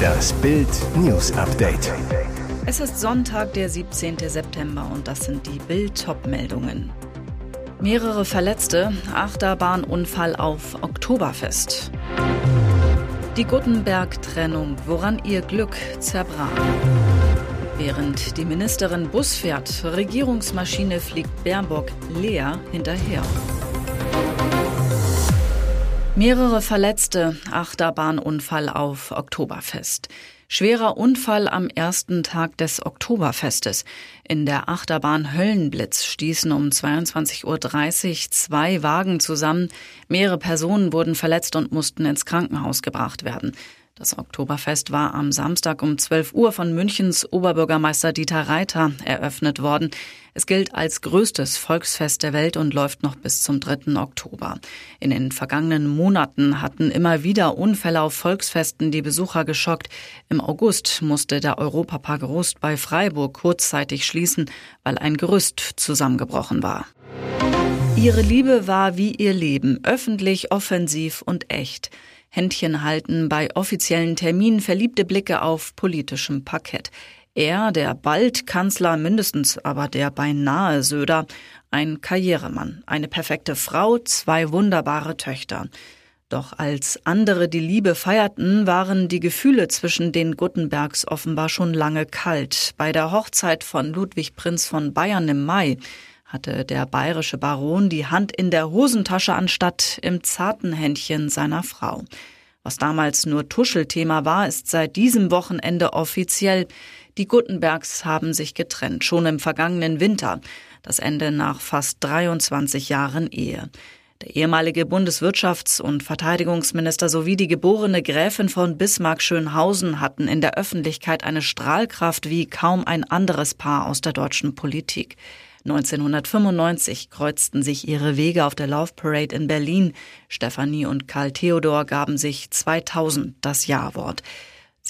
Das Bild News Update. Es ist Sonntag, der 17. September und das sind die Bild meldungen Mehrere Verletzte, Achterbahnunfall auf Oktoberfest. Die Guttenberg-Trennung, woran ihr Glück zerbrach. Während die Ministerin Bus fährt, Regierungsmaschine fliegt Baerbock leer hinterher. Mehrere Verletzte, Achterbahnunfall auf Oktoberfest. Schwerer Unfall am ersten Tag des Oktoberfestes. In der Achterbahn Höllenblitz stießen um 22.30 Uhr zwei Wagen zusammen. Mehrere Personen wurden verletzt und mussten ins Krankenhaus gebracht werden. Das Oktoberfest war am Samstag um 12 Uhr von Münchens Oberbürgermeister Dieter Reiter eröffnet worden. Es gilt als größtes Volksfest der Welt und läuft noch bis zum 3. Oktober. In den vergangenen Monaten hatten immer wieder Unfälle auf Volksfesten die Besucher geschockt. Im August musste der Europapark Rust bei Freiburg kurzzeitig schließen, weil ein Gerüst zusammengebrochen war. Ihre Liebe war wie ihr Leben, öffentlich, offensiv und echt. Händchen halten bei offiziellen Terminen, verliebte Blicke auf politischem Parkett. Er, der bald Kanzler, mindestens aber der beinahe Söder, ein Karrieremann, eine perfekte Frau, zwei wunderbare Töchter. Doch als andere die Liebe feierten, waren die Gefühle zwischen den Guttenbergs offenbar schon lange kalt. Bei der Hochzeit von Ludwig Prinz von Bayern im Mai hatte der bayerische Baron die Hand in der Hosentasche anstatt im zarten Händchen seiner Frau. Was damals nur Tuschelthema war, ist seit diesem Wochenende offiziell. Die Guttenbergs haben sich getrennt, schon im vergangenen Winter. Das Ende nach fast 23 Jahren Ehe. Der ehemalige Bundeswirtschafts- und Verteidigungsminister sowie die geborene Gräfin von Bismarck-Schönhausen hatten in der Öffentlichkeit eine Strahlkraft wie kaum ein anderes Paar aus der deutschen Politik. 1995 kreuzten sich ihre Wege auf der Love Parade in Berlin. Stefanie und Karl Theodor gaben sich 2000 das Ja-Wort.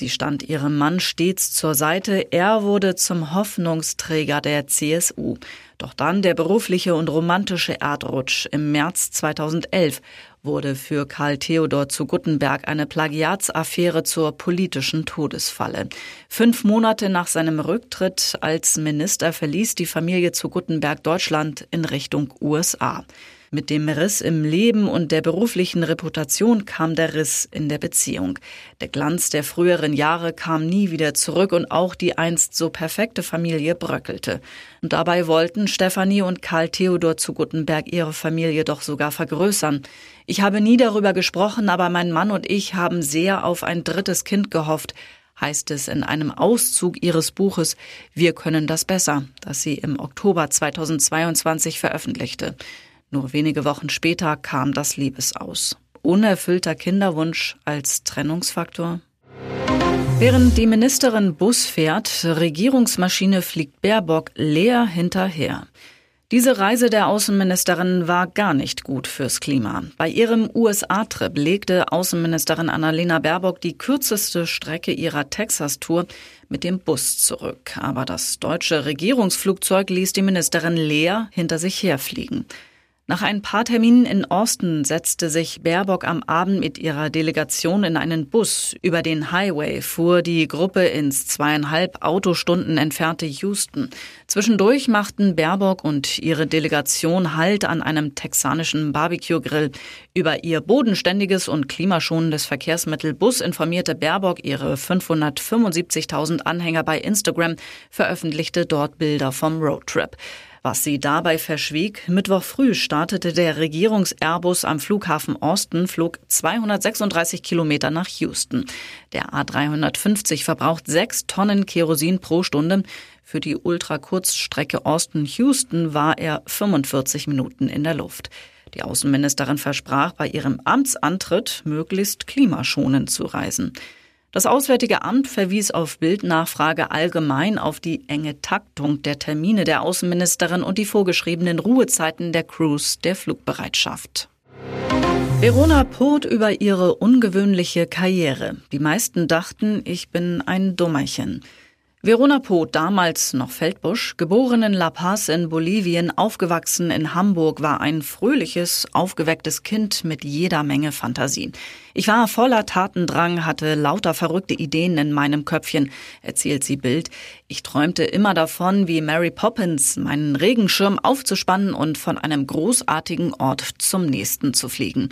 Sie stand ihrem Mann stets zur Seite. Er wurde zum Hoffnungsträger der CSU. Doch dann der berufliche und romantische Erdrutsch. Im März 2011 wurde für Karl Theodor zu Guttenberg eine Plagiatsaffäre zur politischen Todesfalle. Fünf Monate nach seinem Rücktritt als Minister verließ die Familie zu Guttenberg Deutschland in Richtung USA. Mit dem Riss im Leben und der beruflichen Reputation kam der Riss in der Beziehung. Der Glanz der früheren Jahre kam nie wieder zurück und auch die einst so perfekte Familie bröckelte. Und dabei wollten Stefanie und Karl Theodor zu Guttenberg ihre Familie doch sogar vergrößern. Ich habe nie darüber gesprochen, aber mein Mann und ich haben sehr auf ein drittes Kind gehofft heißt es in einem Auszug ihres Buches Wir können das besser, das sie im Oktober 2022 veröffentlichte. Nur wenige Wochen später kam das Liebesaus. Unerfüllter Kinderwunsch als Trennungsfaktor? Während die Ministerin Bus fährt, Regierungsmaschine fliegt Baerbock leer hinterher. Diese Reise der Außenministerin war gar nicht gut fürs Klima. Bei ihrem USA-Trip legte Außenministerin Annalena Baerbock die kürzeste Strecke ihrer Texas-Tour mit dem Bus zurück. Aber das deutsche Regierungsflugzeug ließ die Ministerin leer hinter sich herfliegen. Nach ein paar Terminen in Austin setzte sich Baerbock am Abend mit ihrer Delegation in einen Bus. Über den Highway fuhr die Gruppe ins zweieinhalb Autostunden entfernte Houston. Zwischendurch machten Baerbock und ihre Delegation Halt an einem texanischen Barbecue-Grill. Über ihr bodenständiges und klimaschonendes Verkehrsmittel Bus informierte Baerbock ihre 575.000 Anhänger bei Instagram, veröffentlichte dort Bilder vom Roadtrip. Was sie dabei verschwieg, Mittwoch früh startete der Regierungs-Airbus am Flughafen Austin, flog 236 Kilometer nach Houston. Der A350 verbraucht sechs Tonnen Kerosin pro Stunde. Für die Ultrakurzstrecke Austin-Houston war er 45 Minuten in der Luft. Die Außenministerin versprach bei ihrem Amtsantritt, möglichst klimaschonend zu reisen. Das Auswärtige Amt verwies auf Bildnachfrage allgemein auf die enge Taktung der Termine der Außenministerin und die vorgeschriebenen Ruhezeiten der Crews der Flugbereitschaft. Verona Purt über ihre ungewöhnliche Karriere. Die meisten dachten, ich bin ein Dummerchen. Verona Poth, damals noch Feldbusch, geboren in La Paz in Bolivien, aufgewachsen in Hamburg, war ein fröhliches, aufgewecktes Kind mit jeder Menge Fantasien. Ich war voller Tatendrang, hatte lauter verrückte Ideen in meinem Köpfchen, erzählt sie Bild. Ich träumte immer davon, wie Mary Poppins meinen Regenschirm aufzuspannen und von einem großartigen Ort zum nächsten zu fliegen.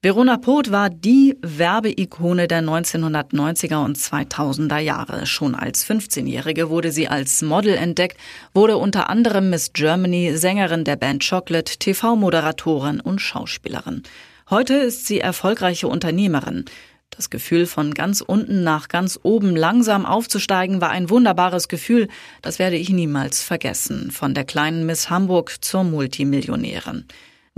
Verona Poth war die Werbeikone der 1990er und 2000er Jahre. Schon als 15-Jährige wurde sie als Model entdeckt, wurde unter anderem Miss Germany, Sängerin der Band Chocolate, TV-Moderatorin und Schauspielerin. Heute ist sie erfolgreiche Unternehmerin. Das Gefühl, von ganz unten nach ganz oben langsam aufzusteigen, war ein wunderbares Gefühl, das werde ich niemals vergessen, von der kleinen Miss Hamburg zur Multimillionärin.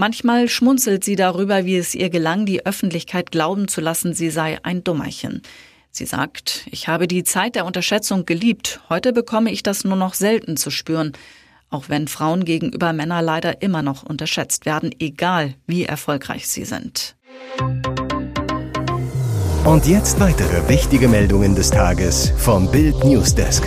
Manchmal schmunzelt sie darüber, wie es ihr gelang, die Öffentlichkeit glauben zu lassen, sie sei ein Dummerchen. Sie sagt, ich habe die Zeit der Unterschätzung geliebt, heute bekomme ich das nur noch selten zu spüren, auch wenn Frauen gegenüber Männern leider immer noch unterschätzt werden, egal wie erfolgreich sie sind. Und jetzt weitere wichtige Meldungen des Tages vom Bild Newsdesk.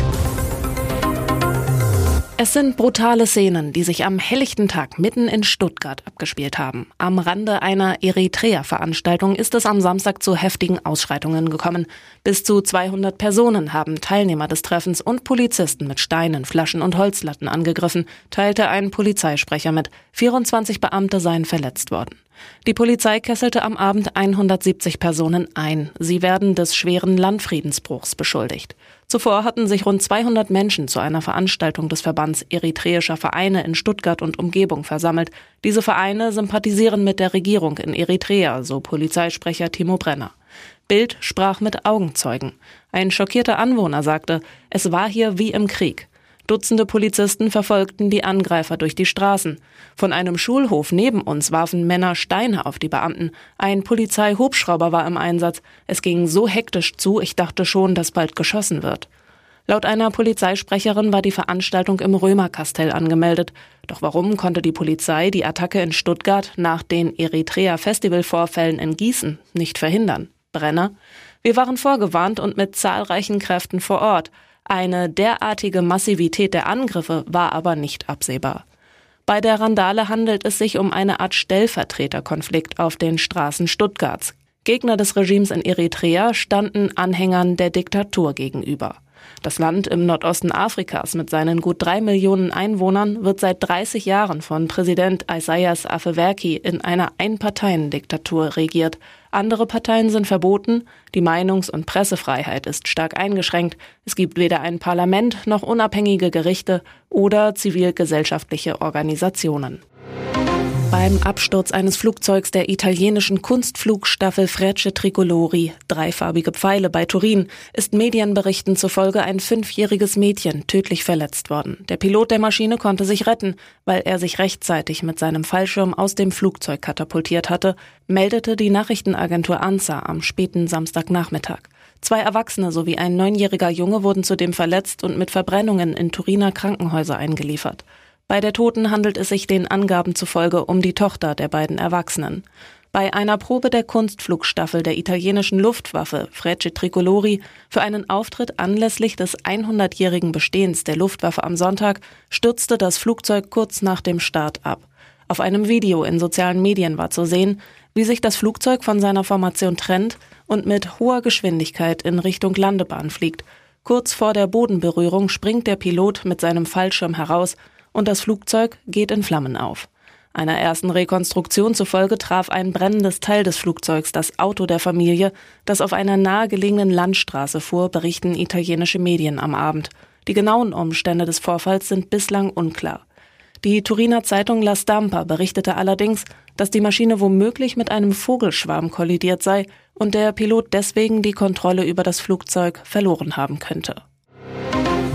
Es sind brutale Szenen, die sich am helllichten Tag mitten in Stuttgart abgespielt haben. Am Rande einer Eritrea-Veranstaltung ist es am Samstag zu heftigen Ausschreitungen gekommen. Bis zu 200 Personen haben Teilnehmer des Treffens und Polizisten mit Steinen, Flaschen und Holzlatten angegriffen, teilte ein Polizeisprecher mit. 24 Beamte seien verletzt worden. Die Polizei kesselte am Abend 170 Personen ein. Sie werden des schweren Landfriedensbruchs beschuldigt. Zuvor hatten sich rund 200 Menschen zu einer Veranstaltung des Verbands eritreischer Vereine in Stuttgart und Umgebung versammelt. Diese Vereine sympathisieren mit der Regierung in Eritrea, so Polizeisprecher Timo Brenner. Bild sprach mit Augenzeugen. Ein schockierter Anwohner sagte, es war hier wie im Krieg. Dutzende Polizisten verfolgten die Angreifer durch die Straßen. Von einem Schulhof neben uns warfen Männer Steine auf die Beamten. Ein Polizeihubschrauber war im Einsatz. Es ging so hektisch zu, ich dachte schon, dass bald geschossen wird. Laut einer Polizeisprecherin war die Veranstaltung im Römerkastell angemeldet. Doch warum konnte die Polizei die Attacke in Stuttgart nach den Eritrea-Festivalvorfällen in Gießen nicht verhindern? Brenner? Wir waren vorgewarnt und mit zahlreichen Kräften vor Ort. Eine derartige Massivität der Angriffe war aber nicht absehbar. Bei der Randale handelt es sich um eine Art Stellvertreterkonflikt auf den Straßen Stuttgarts. Gegner des Regimes in Eritrea standen Anhängern der Diktatur gegenüber. Das Land im Nordosten Afrikas mit seinen gut drei Millionen Einwohnern wird seit 30 Jahren von Präsident Isaias Afewerki in einer Einparteiendiktatur regiert. Andere Parteien sind verboten, die Meinungs- und Pressefreiheit ist stark eingeschränkt, es gibt weder ein Parlament noch unabhängige Gerichte oder zivilgesellschaftliche Organisationen. Beim Absturz eines Flugzeugs der italienischen Kunstflugstaffel Frecce Tricolori, dreifarbige Pfeile bei Turin, ist Medienberichten zufolge ein fünfjähriges Mädchen tödlich verletzt worden. Der Pilot der Maschine konnte sich retten, weil er sich rechtzeitig mit seinem Fallschirm aus dem Flugzeug katapultiert hatte, meldete die Nachrichtenagentur ANSA am späten Samstagnachmittag. Zwei Erwachsene sowie ein neunjähriger Junge wurden zudem verletzt und mit Verbrennungen in Turiner Krankenhäuser eingeliefert. Bei der Toten handelt es sich den Angaben zufolge um die Tochter der beiden Erwachsenen. Bei einer Probe der Kunstflugstaffel der italienischen Luftwaffe Frecce Tricolori für einen Auftritt anlässlich des 100-jährigen Bestehens der Luftwaffe am Sonntag stürzte das Flugzeug kurz nach dem Start ab. Auf einem Video in sozialen Medien war zu sehen, wie sich das Flugzeug von seiner Formation trennt und mit hoher Geschwindigkeit in Richtung Landebahn fliegt. Kurz vor der Bodenberührung springt der Pilot mit seinem Fallschirm heraus und das Flugzeug geht in Flammen auf. Einer ersten Rekonstruktion zufolge traf ein brennendes Teil des Flugzeugs das Auto der Familie, das auf einer nahegelegenen Landstraße fuhr, berichten italienische Medien am Abend. Die genauen Umstände des Vorfalls sind bislang unklar. Die Turiner Zeitung La Stampa berichtete allerdings, dass die Maschine womöglich mit einem Vogelschwarm kollidiert sei und der Pilot deswegen die Kontrolle über das Flugzeug verloren haben könnte.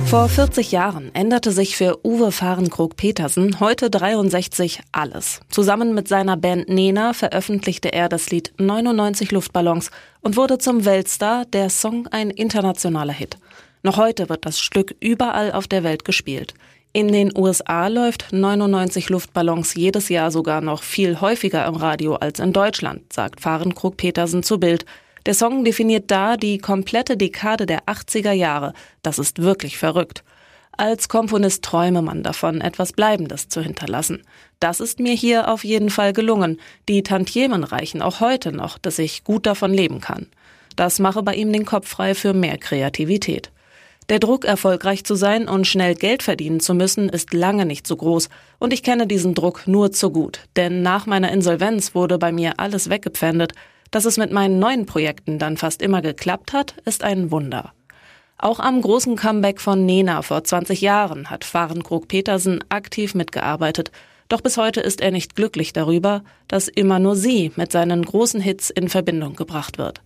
Vor 40 Jahren änderte sich für Uwe Fahrenkrog-Petersen, heute 63, alles. Zusammen mit seiner Band Nena veröffentlichte er das Lied 99 Luftballons und wurde zum Weltstar, der Song ein internationaler Hit. Noch heute wird das Stück überall auf der Welt gespielt. In den USA läuft 99 Luftballons jedes Jahr sogar noch viel häufiger im Radio als in Deutschland, sagt Fahrenkrug Petersen zu Bild. Der Song definiert da die komplette Dekade der 80er Jahre. Das ist wirklich verrückt. Als Komponist träume man davon, etwas Bleibendes zu hinterlassen. Das ist mir hier auf jeden Fall gelungen. Die Tantiemen reichen auch heute noch, dass ich gut davon leben kann. Das mache bei ihm den Kopf frei für mehr Kreativität. Der Druck, erfolgreich zu sein und schnell Geld verdienen zu müssen, ist lange nicht so groß. Und ich kenne diesen Druck nur zu gut. Denn nach meiner Insolvenz wurde bei mir alles weggepfändet. Dass es mit meinen neuen Projekten dann fast immer geklappt hat, ist ein Wunder. Auch am großen Comeback von Nena vor 20 Jahren hat Fahrenkrug Petersen aktiv mitgearbeitet. Doch bis heute ist er nicht glücklich darüber, dass immer nur sie mit seinen großen Hits in Verbindung gebracht wird.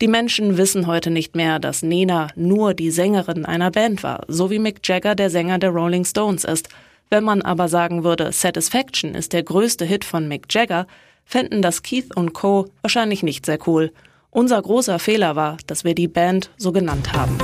Die Menschen wissen heute nicht mehr, dass Nena nur die Sängerin einer Band war, so wie Mick Jagger der Sänger der Rolling Stones ist. Wenn man aber sagen würde, Satisfaction ist der größte Hit von Mick Jagger, fänden das Keith und Co. wahrscheinlich nicht sehr cool. Unser großer Fehler war, dass wir die Band so genannt haben.